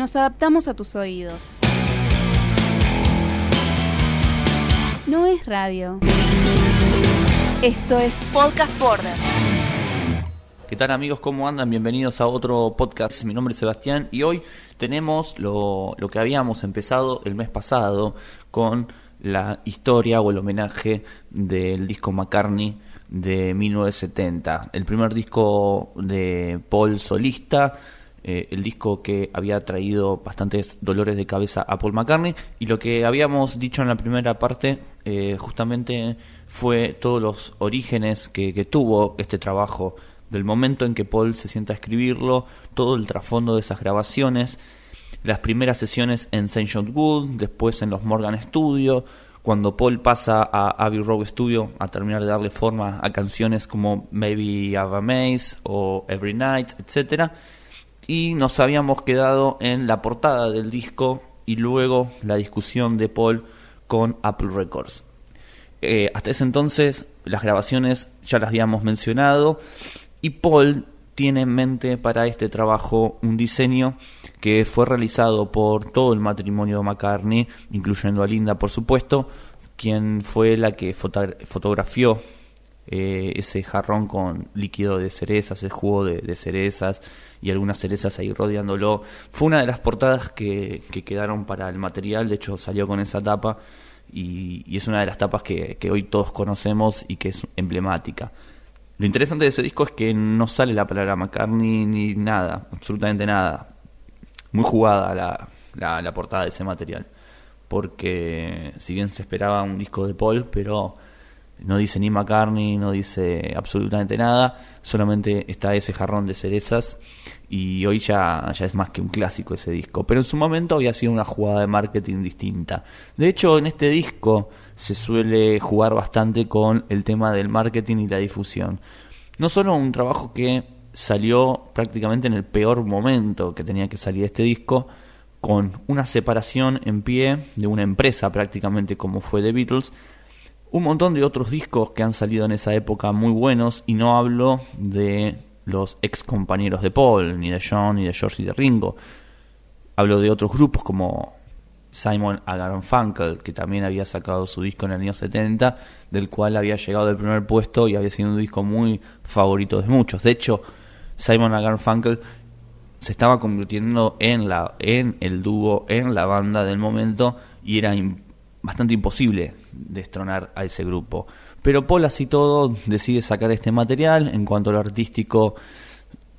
Nos adaptamos a tus oídos. No es radio. Esto es Podcast Border. ¿Qué tal amigos? ¿Cómo andan? Bienvenidos a otro podcast. Mi nombre es Sebastián y hoy tenemos lo, lo, que habíamos empezado el mes pasado con la historia o el homenaje del disco McCartney de 1970. El primer disco de Paul solista, eh, el disco que había traído bastantes dolores de cabeza a Paul McCartney y lo que habíamos dicho en la primera parte eh, justamente fue todos los orígenes que, que tuvo este trabajo del momento en que Paul se sienta a escribirlo, todo el trasfondo de esas grabaciones, las primeras sesiones en St. John Wood, después en los Morgan Studio, cuando Paul pasa a Abbey Road Studio a terminar de darle forma a canciones como Maybe Have a Maze o Every Night, etc. Y nos habíamos quedado en la portada del disco y luego la discusión de Paul con Apple Records. Eh, hasta ese entonces las grabaciones ya las habíamos mencionado y Paul tiene en mente para este trabajo un diseño que fue realizado por todo el matrimonio de McCartney, incluyendo a Linda, por supuesto, quien fue la que fotografió eh, ese jarrón con líquido de cerezas, ese jugo de, cerezas y algunas cerezas ahí rodeándolo. Fue una de las portadas que, quedaron para el material, de hecho salió con esa tapa y, es una de las tapas que hoy todos conocemos y que es emblemática. Lo interesante de ese disco es que no sale la palabra McCartney ni nada, absolutamente nada. Muy jugada la, la, portada de ese material. Porque si bien se esperaba un disco de Paul, pero no dice ni McCartney, no dice absolutamente nada, solamente está ese jarrón de cerezas y hoy ya, ya es más que un clásico ese disco, pero en su momento había sido una jugada de marketing distinta. De hecho, en este disco se suele jugar bastante con el tema del marketing y la difusión. No solo un trabajo que salió prácticamente en el peor momento que tenía que salir este disco, con una separación en pie de una empresa prácticamente como fue The Beatles, un montón de otros discos que han salido en esa época muy buenos y no hablo de los ex compañeros de Paul, ni de John, ni de George, ni de Ringo. Hablo de otros grupos como Simon Funkel, que también había sacado su disco en el año 70, del cual había llegado del primer puesto y había sido un disco muy favorito de muchos. De hecho, Simon Funkel se estaba convirtiendo en, la, en el dúo, en la banda del momento y era bastante imposible destronar a ese grupo. Pero Paul así todo decide sacar este material, en cuanto a lo artístico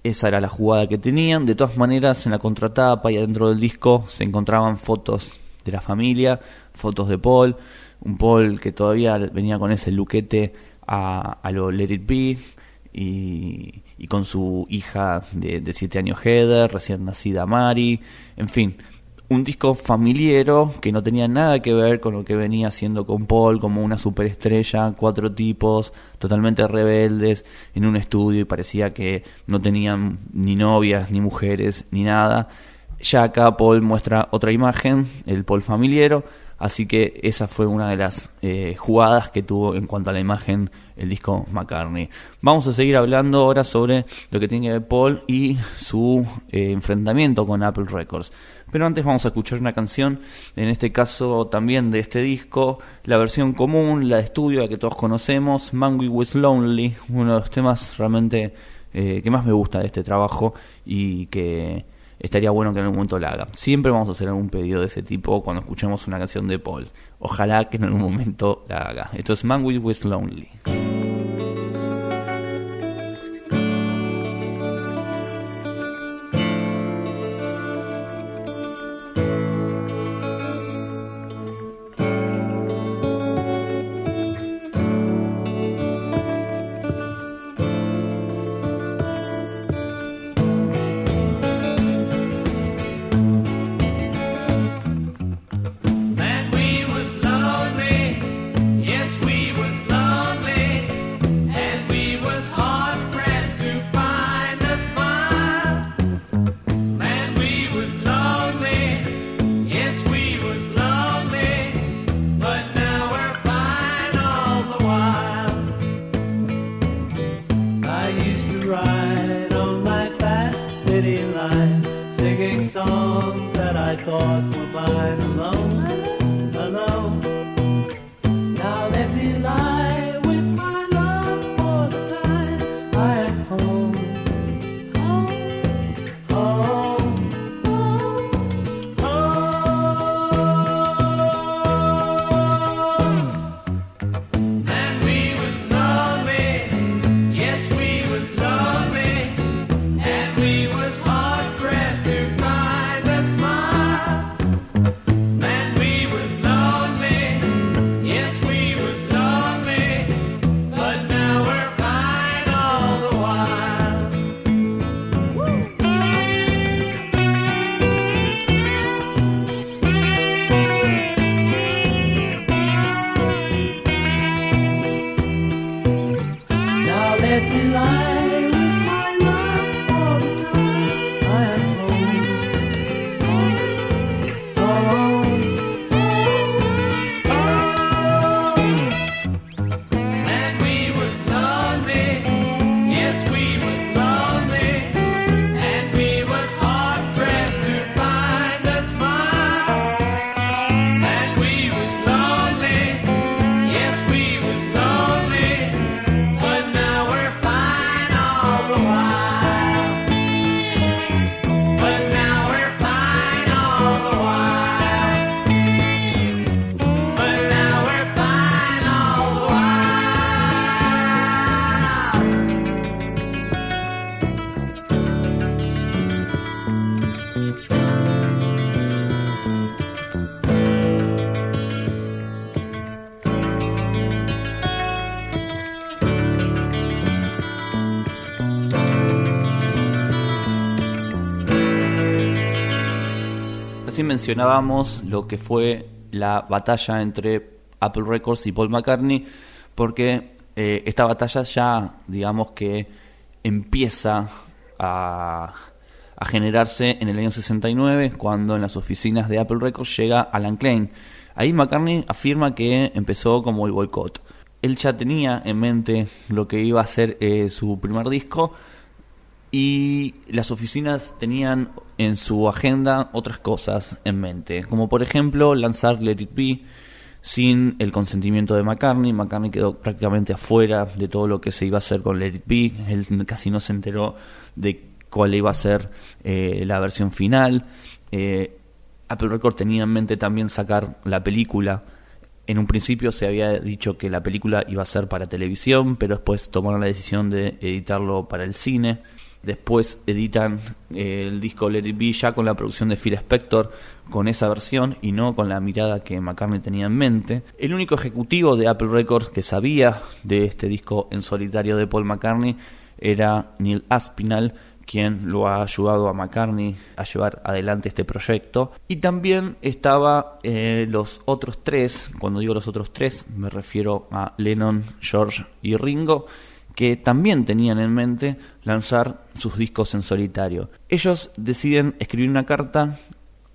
esa era la jugada que tenían. De todas maneras, en la contratapa y adentro del disco se encontraban fotos de la familia, fotos de Paul, un Paul que todavía venía con ese luquete a, a lo Let It Be y, y con su hija de, de siete años Heather, recién nacida Mari, en fin, un disco familiero que no tenía nada que ver con lo que venía haciendo con Paul como una superestrella, cuatro tipos totalmente rebeldes en un estudio y parecía que no tenían ni novias, ni mujeres, ni nada. Ya acá Paul muestra otra imagen, el Paul familiero, así que esa fue una de las eh, jugadas que tuvo en cuanto a la imagen el disco McCartney. Vamos a seguir hablando ahora sobre lo que tiene que Paul y su eh, enfrentamiento con Apple Records. Pero antes vamos a escuchar una canción, en este caso también de este disco, la versión común, la de estudio, la que todos conocemos, Mango Was Lonely, uno de los temas realmente eh, que más me gusta de este trabajo y que estaría bueno que en algún momento la haga. Siempre vamos a hacer algún pedido de ese tipo cuando escuchemos una canción de Paul. Ojalá que en algún momento la haga. Esto es Man Was Lonely. Mencionábamos lo que fue la batalla entre Apple Records y Paul McCartney, porque eh, esta batalla ya, digamos que empieza a, a generarse en el año 69, cuando en las oficinas de Apple Records llega Alan Klein. Ahí McCartney afirma que empezó como el boicot. Él ya tenía en mente lo que iba a ser eh, su primer disco, y las oficinas tenían en su agenda otras cosas en mente, como por ejemplo lanzar Let It Be sin el consentimiento de McCartney. McCartney quedó prácticamente afuera de todo lo que se iba a hacer con Let It Be, él casi no se enteró de cuál iba a ser eh, la versión final. Eh, Apple Records tenía en mente también sacar la película. En un principio se había dicho que la película iba a ser para televisión, pero después tomaron la decisión de editarlo para el cine. Después editan eh, el disco Let It Be ya con la producción de Phil Spector, con esa versión y no con la mirada que McCartney tenía en mente. El único ejecutivo de Apple Records que sabía de este disco en solitario de Paul McCartney era Neil Aspinall, quien lo ha ayudado a McCartney a llevar adelante este proyecto. Y también estaba eh, los otros tres, cuando digo los otros tres, me refiero a Lennon, George y Ringo, que también tenían en mente lanzar sus discos en solitario. Ellos deciden escribir una carta,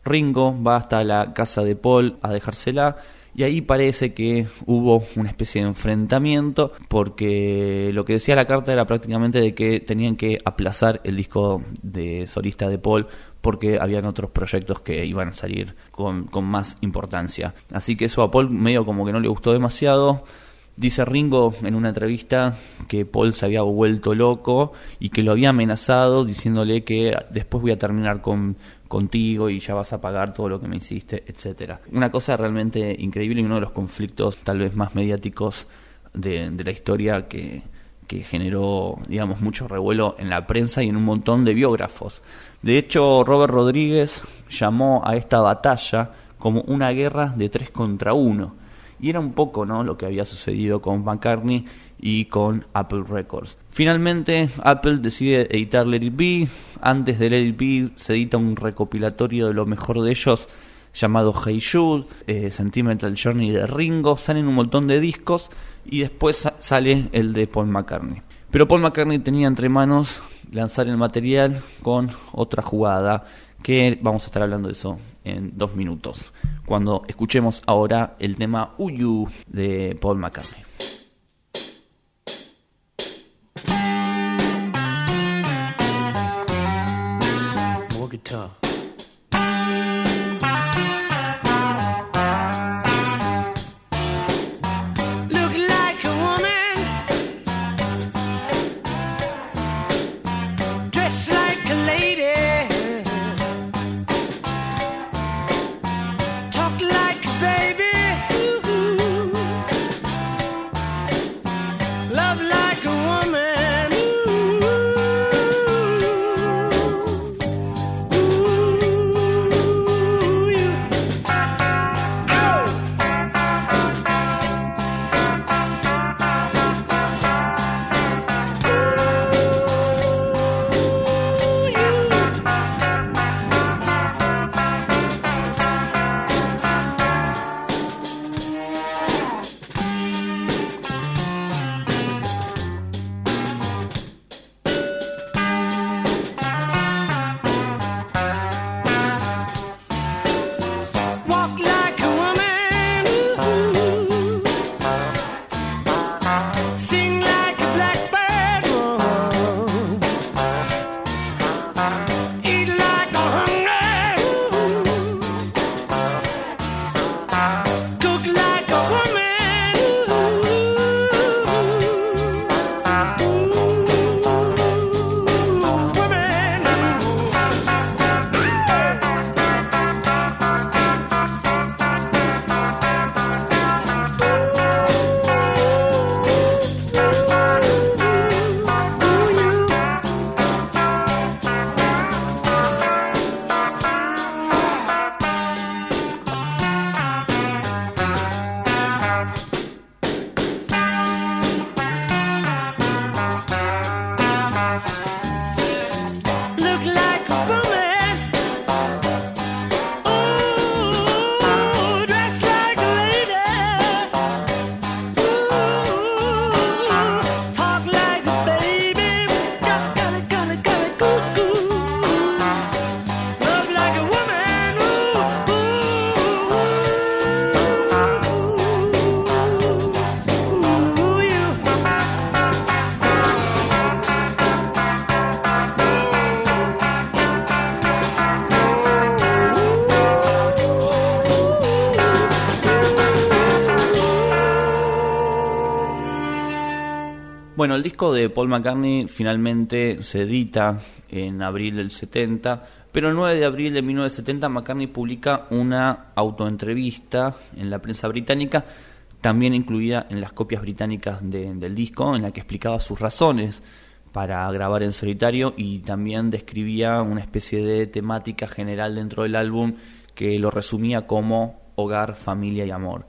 Ringo va hasta la casa de Paul a dejársela y ahí parece que hubo una especie de enfrentamiento porque lo que decía la carta era prácticamente de que tenían que aplazar el disco de solista de Paul porque habían otros proyectos que iban a salir con, con más importancia. Así que eso a Paul medio como que no le gustó demasiado. Dice Ringo en una entrevista que Paul se había vuelto loco y que lo había amenazado diciéndole que después voy a terminar con, contigo y ya vas a pagar todo lo que me hiciste, etcétera. Una cosa realmente increíble y uno de los conflictos tal vez más mediáticos de, de la historia que, que generó, digamos, mucho revuelo en la prensa y en un montón de biógrafos. De hecho, Robert Rodríguez llamó a esta batalla como una guerra de tres contra uno. Y era un poco ¿no? lo que había sucedido con McCartney y con Apple Records. Finalmente, Apple decide editar Let It. Antes de Let It se edita un recopilatorio de lo mejor de ellos llamado Hey Jude, eh, Sentimental Journey de Ringo. Salen un montón de discos y después sa- sale el de Paul McCartney. Pero Paul McCartney tenía entre manos lanzar el material con otra jugada que vamos a estar hablando de eso en dos minutos, cuando escuchemos ahora el tema Uyu de Paul McCartney. Disco de Paul McCartney finalmente se edita en abril del 70, pero el 9 de abril de 1970 McCartney publica una autoentrevista en la prensa británica, también incluida en las copias británicas de- del disco, en la que explicaba sus razones para grabar en solitario y también describía una especie de temática general dentro del álbum que lo resumía como hogar, familia y amor.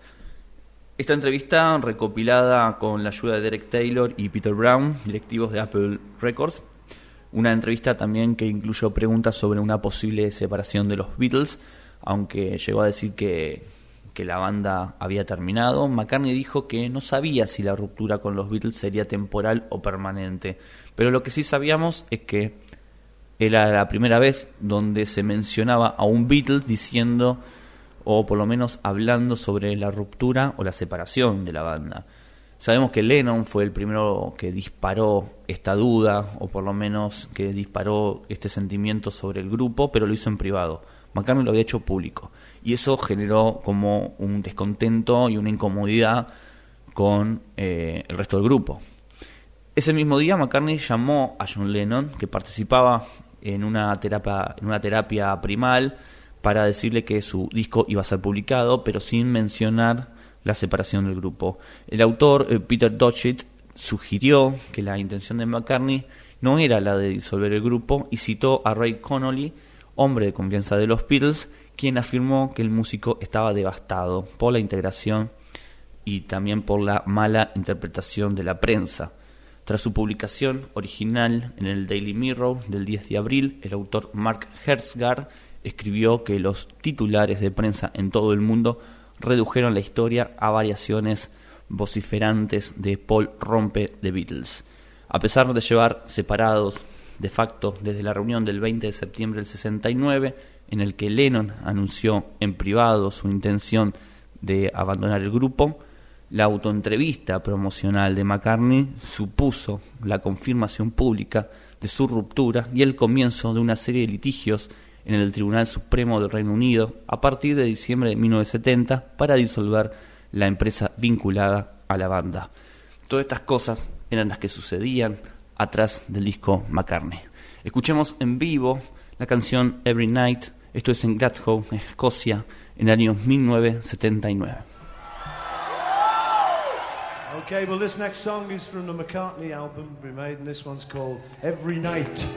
Esta entrevista, recopilada con la ayuda de Derek Taylor y Peter Brown, directivos de Apple Records, una entrevista también que incluyó preguntas sobre una posible separación de los Beatles, aunque llegó a decir que, que la banda había terminado. McCartney dijo que no sabía si la ruptura con los Beatles sería temporal o permanente, pero lo que sí sabíamos es que era la primera vez donde se mencionaba a un Beatle diciendo o por lo menos hablando sobre la ruptura o la separación de la banda. Sabemos que Lennon fue el primero que disparó esta duda, o por lo menos que disparó este sentimiento sobre el grupo, pero lo hizo en privado. McCartney lo había hecho público. Y eso generó como un descontento y una incomodidad con eh, el resto del grupo. Ese mismo día McCartney llamó a John Lennon, que participaba en una terapia, en una terapia primal, para decirle que su disco iba a ser publicado, pero sin mencionar la separación del grupo. El autor, eh, Peter Dotchit, sugirió que la intención de McCartney no era la de disolver el grupo y citó a Ray Connolly, hombre de confianza de los Beatles, quien afirmó que el músico estaba devastado por la integración y también por la mala interpretación de la prensa. Tras su publicación original en el Daily Mirror del 10 de abril, el autor Mark Hertzgar escribió que los titulares de prensa en todo el mundo redujeron la historia a variaciones vociferantes de Paul Rompe de Beatles. A pesar de llevar separados de facto desde la reunión del 20 de septiembre del 69, en el que Lennon anunció en privado su intención de abandonar el grupo, la autoentrevista promocional de McCartney supuso la confirmación pública de su ruptura y el comienzo de una serie de litigios en el Tribunal Supremo del Reino Unido a partir de diciembre de 1970 para disolver la empresa vinculada a la banda. Todas estas cosas eran las que sucedían atrás del disco McCartney. Escuchemos en vivo la canción Every Night, esto es en Glasgow, Escocia, en el año 1979. Okay, well, this next song is from the McCartney album, remade, and this one's called Every Night.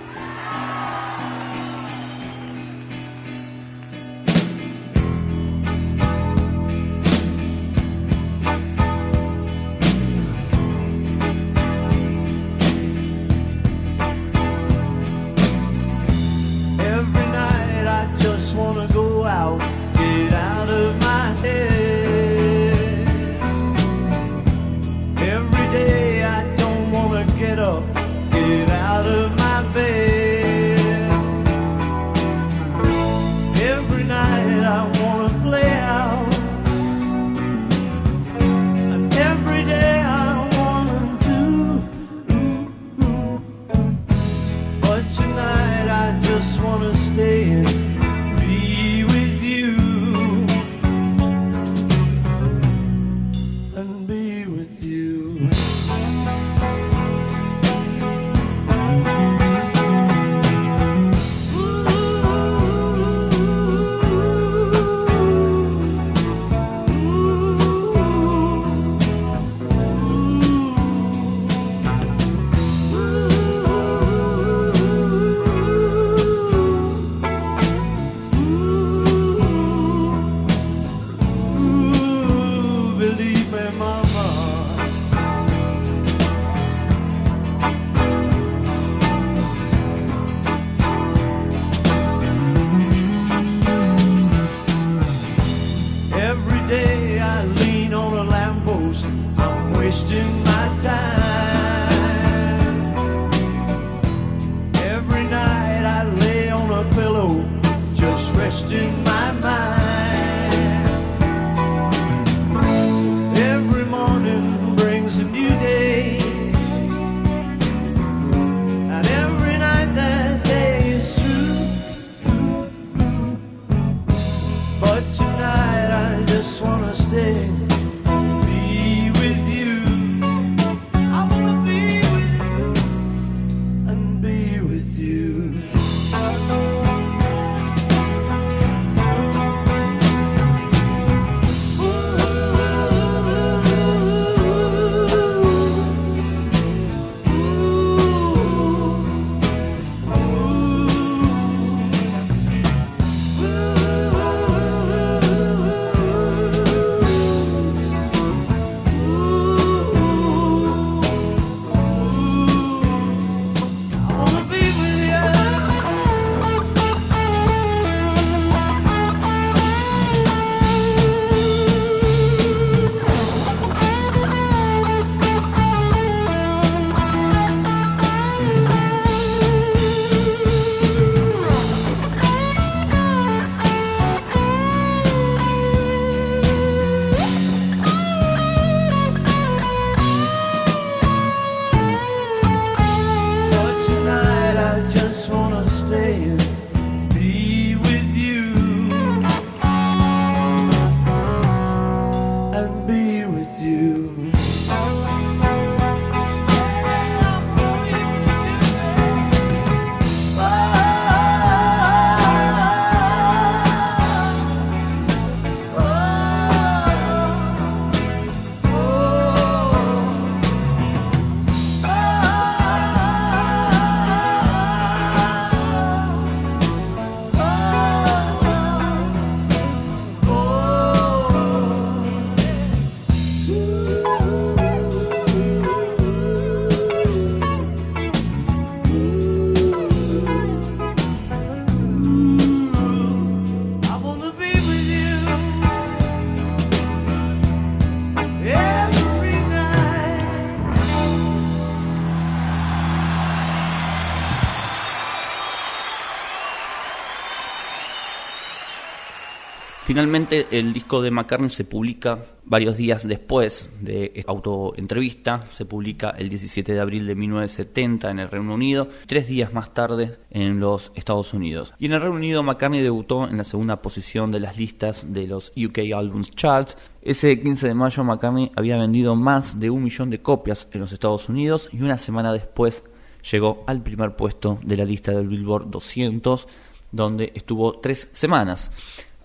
Finalmente, el disco de McCartney se publica varios días después de esta autoentrevista. Se publica el 17 de abril de 1970 en el Reino Unido, tres días más tarde en los Estados Unidos. Y en el Reino Unido, McCartney debutó en la segunda posición de las listas de los UK Albums Charts. Ese 15 de mayo, McCartney había vendido más de un millón de copias en los Estados Unidos y una semana después llegó al primer puesto de la lista del Billboard 200, donde estuvo tres semanas.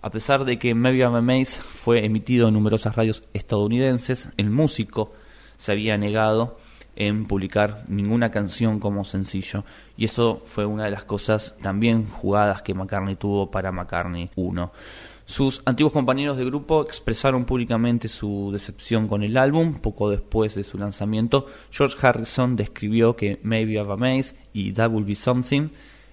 A pesar de que Maybe I'm Amazed fue emitido en numerosas radios estadounidenses, el músico se había negado en publicar ninguna canción como sencillo. Y eso fue una de las cosas también jugadas que McCartney tuvo para McCartney 1. Sus antiguos compañeros de grupo expresaron públicamente su decepción con el álbum poco después de su lanzamiento. George Harrison describió que Maybe I'm Amazed y That Will Be Something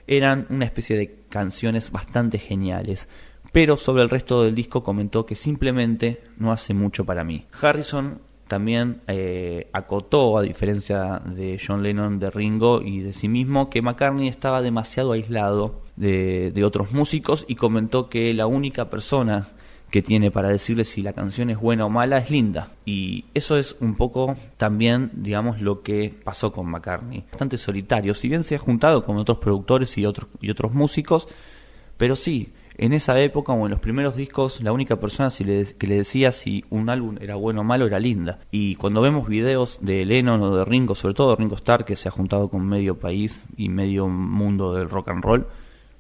eran una especie de canciones bastante geniales pero sobre el resto del disco comentó que simplemente no hace mucho para mí. Harrison también eh, acotó, a diferencia de John Lennon, de Ringo y de sí mismo, que McCartney estaba demasiado aislado de, de otros músicos y comentó que la única persona que tiene para decirle si la canción es buena o mala es Linda. Y eso es un poco también, digamos, lo que pasó con McCartney. Bastante solitario, si bien se ha juntado con otros productores y otros, y otros músicos, pero sí, en esa época o en los primeros discos, la única persona si le- que le decía si un álbum era bueno o malo era Linda. Y cuando vemos videos de Lennon o de Ringo, sobre todo de Ringo Starr, que se ha juntado con medio país y medio mundo del rock and roll,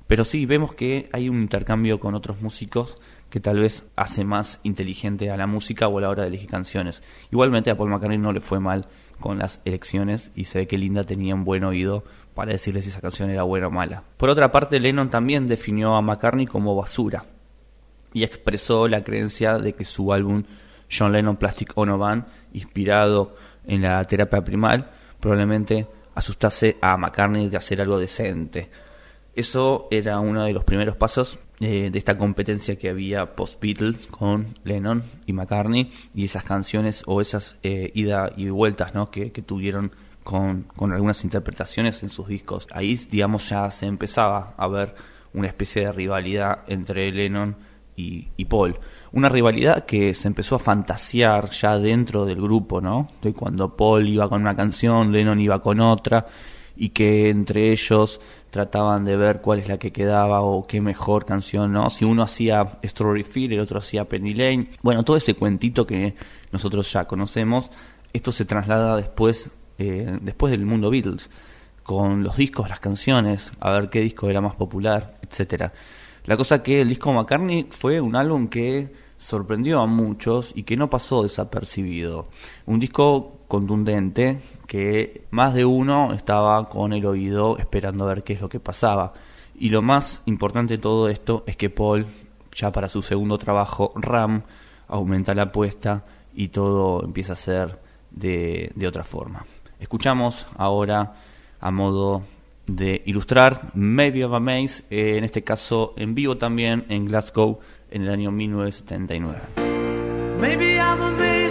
pero sí vemos que hay un intercambio con otros músicos que tal vez hace más inteligente a la música o a la hora de elegir canciones. Igualmente a Paul McCartney no le fue mal con las elecciones y se ve que Linda tenía un buen oído para decirle si esa canción era buena o mala. Por otra parte, Lennon también definió a McCartney como basura y expresó la creencia de que su álbum John Lennon Plastic Ono Band, inspirado en la terapia primal, probablemente asustase a McCartney de hacer algo decente. Eso era uno de los primeros pasos eh, de esta competencia que había post-Beatles con Lennon y McCartney y esas canciones o esas eh, ida y vueltas ¿no? que, que tuvieron con, con algunas interpretaciones en sus discos. Ahí, digamos, ya se empezaba a ver una especie de rivalidad entre Lennon y, y Paul. Una rivalidad que se empezó a fantasear ya dentro del grupo, ¿no? De cuando Paul iba con una canción, Lennon iba con otra, y que entre ellos trataban de ver cuál es la que quedaba o qué mejor canción, ¿no? Si uno hacía Strawberry Field, el otro hacía Penny Lane. Bueno, todo ese cuentito que nosotros ya conocemos, esto se traslada después, eh, después del mundo Beatles, con los discos, las canciones, a ver qué disco era más popular, etcétera. La cosa que el disco McCartney fue un álbum que sorprendió a muchos y que no pasó desapercibido. Un disco contundente que más de uno estaba con el oído esperando a ver qué es lo que pasaba. Y lo más importante de todo esto es que Paul, ya para su segundo trabajo, Ram, aumenta la apuesta y todo empieza a ser de, de otra forma. Escuchamos ahora a modo de ilustrar Maybe of a Maze, en este caso en vivo también en Glasgow en el año 1979. Maybe I'm amazed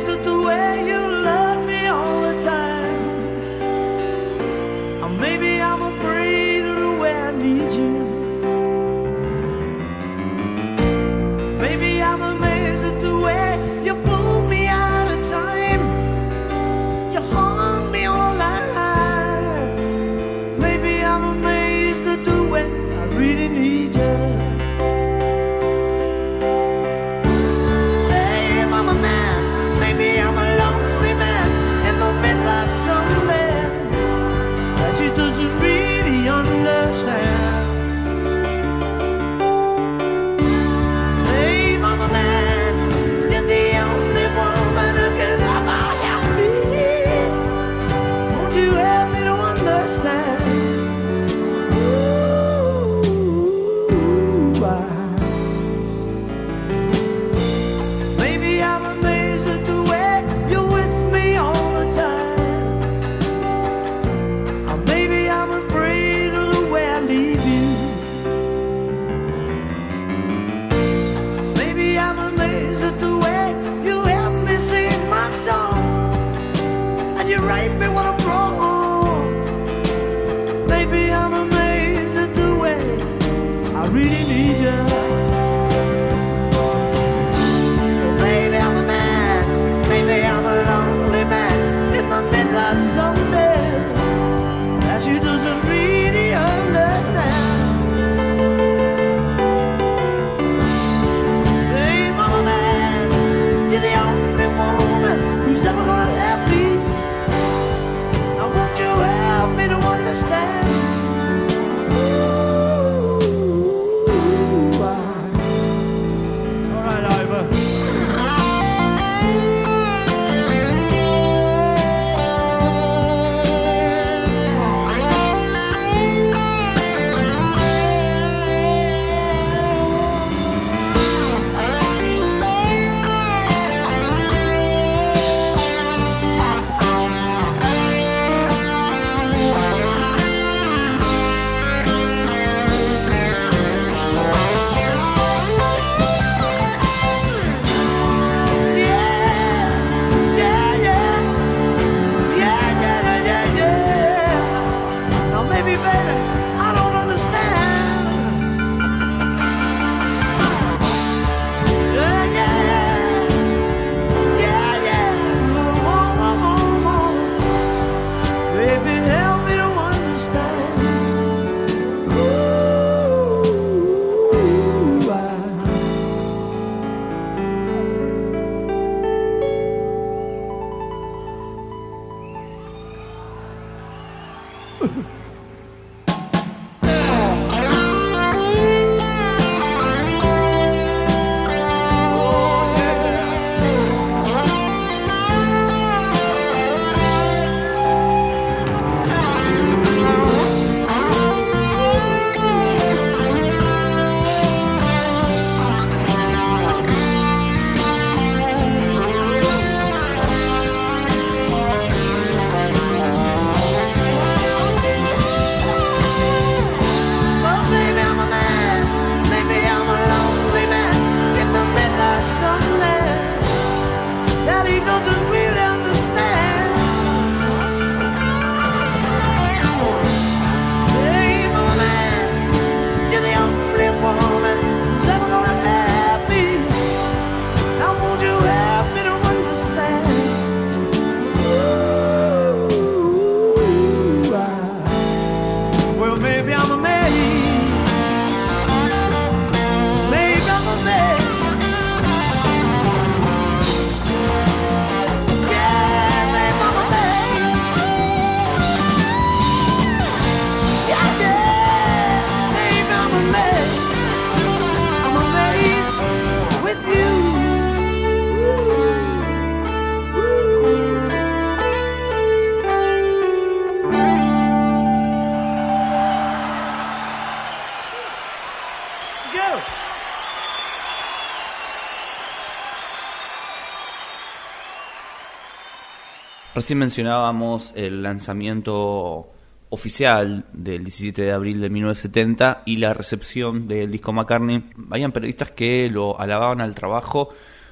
Recién mencionábamos el lanzamiento oficial del 17 de abril de 1970 y la recepción del disco McCartney. Habían periodistas que lo alababan al trabajo,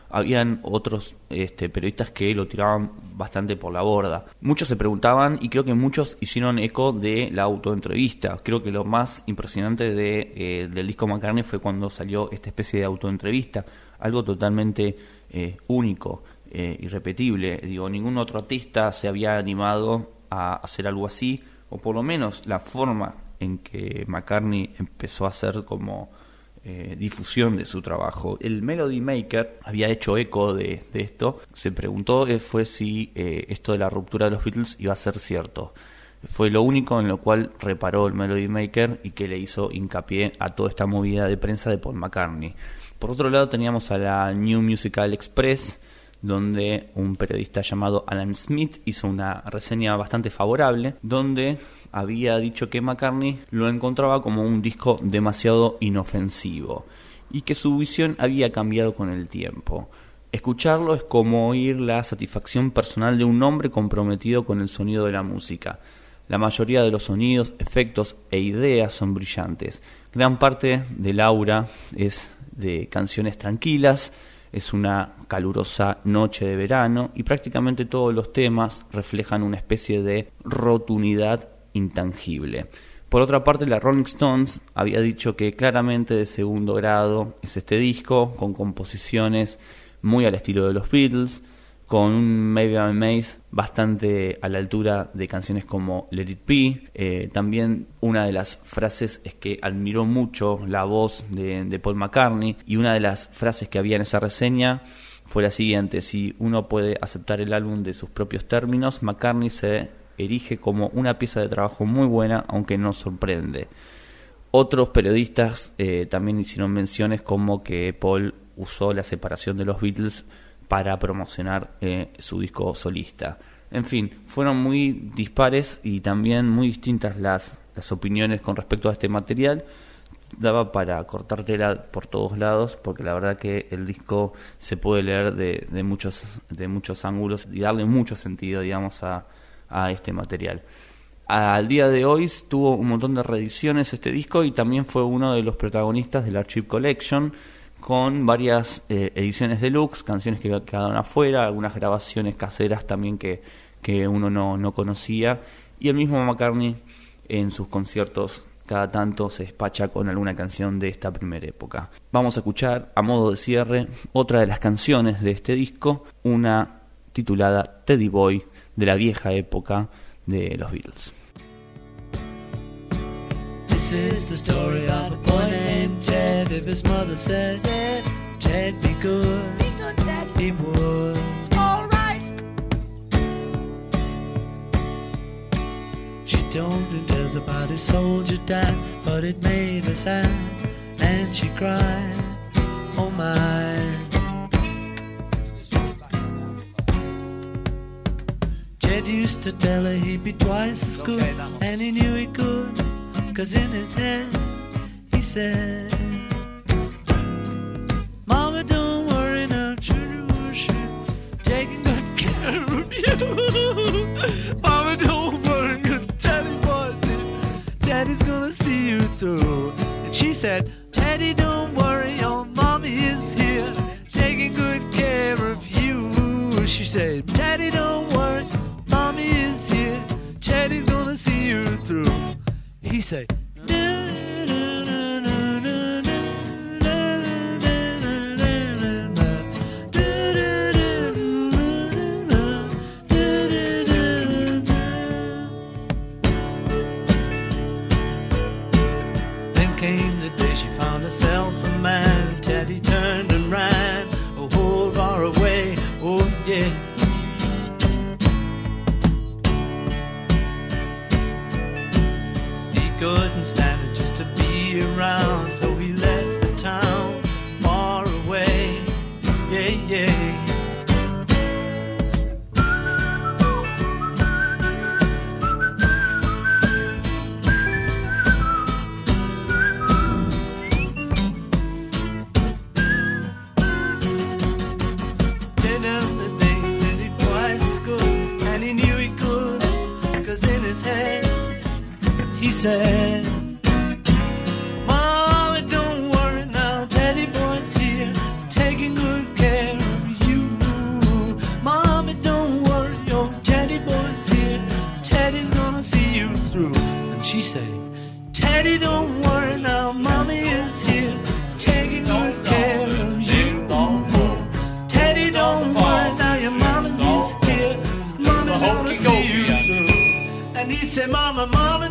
habían otros este, periodistas que lo tiraban bastante por la borda. Muchos se preguntaban y creo que muchos hicieron eco de la autoentrevista. Creo que lo más impresionante de, eh, del disco McCartney fue cuando salió esta especie de autoentrevista, algo totalmente eh, único, eh, irrepetible. Digo, ningún otro artista se había animado a hacer algo así, o por lo menos la forma en que McCartney empezó a hacer como eh, difusión de su trabajo. El Melody Maker había hecho eco de, esto. Se preguntó eh, fue si eh, esto de la ruptura de los Beatles iba a ser cierto. Fue lo único en lo cual reparó el Melody Maker y que le hizo hincapié a toda esta movida de prensa de Paul McCartney. Por otro lado teníamos a la New Musical Express, donde un periodista llamado Alan Smith hizo una reseña bastante favorable, donde había dicho que McCartney lo encontraba como un disco demasiado inofensivo y que su visión había cambiado con el tiempo. Escucharlo es como oír la satisfacción personal de un hombre comprometido con el sonido de la música. La mayoría de los sonidos, efectos e ideas son brillantes. Gran parte del aura es de canciones tranquilas, es una calurosa noche de verano y prácticamente todos los temas reflejan una especie de rotundidad intangible. Por otra parte, la Rolling Stones había dicho que claramente de segundo grado es este disco, con composiciones muy al estilo de los Beatles, con un Maybe I'm Amazed bastante a la altura de canciones como Let It Be. Eh, también una de las frases es que admiró mucho la voz de, de Paul McCartney y una de las frases que había en esa reseña fue la siguiente, si uno puede aceptar el álbum de sus propios términos, McCartney se erige como una pieza de trabajo muy buena, aunque no sorprende. Otros periodistas eh, también hicieron menciones como que Paul usó la separación de los Beatles para promocionar eh, su disco solista. En fin, fueron muy dispares y también muy distintas las, las opiniones con respecto a este material. Daba para cortar tela por todos lados, porque la verdad que el disco se puede leer de, de muchos, de muchos ángulos y darle mucho sentido, digamos, a, a este material. Al día de hoy tuvo un montón de reediciones este disco y también fue uno de los protagonistas del Archive Collection con varias eh, ediciones deluxe, canciones que quedaron afuera, algunas grabaciones caseras también que, que uno no, no conocía y el mismo McCartney en sus conciertos cada tanto se despacha con alguna canción de esta primera época. Vamos a escuchar a modo de cierre otra de las canciones de este disco, una titulada Teddy Boy de la vieja época de los Beatles. Ted. If his mother said, Ted, be good, be good Ted. he would. All right. She told him there's about his soldier died, but it made her sad, and she cried, Oh my. Ted used to tell her he'd be twice as good, and he knew he could. Cause in his head he said, Mama, don't worry now, children worship, taking good care of you. Mama, don't worry, Teddy boy's here. Teddy's gonna see you through. And she said, Teddy, don't worry, your mommy is here, taking good care of you. She said, Teddy, don't worry, mommy is here, Teddy's gonna see you through. He say. Came the day she found herself a man. Teddy turned and ran, a whole far away. Oh yeah. Said, Mommy, don't worry now, Daddy boy's here, taking good care of you. Mommy, don't worry, your Daddy boy's here, Teddy's gonna see you through. And she said, Teddy, don't worry now, Mommy is here, taking good care of you. Teddy, don't worry now, your mama is here, Mommy's gonna see you through. And he said, Mama, Mama,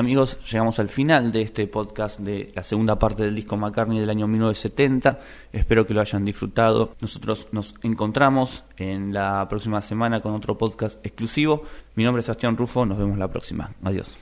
amigos, llegamos al final de este podcast de la segunda parte del disco McCartney del año 1970. Espero que lo hayan disfrutado. Nosotros nos encontramos en la próxima semana con otro podcast exclusivo. Mi nombre es Sebastián Rufo, nos vemos la próxima. Adiós.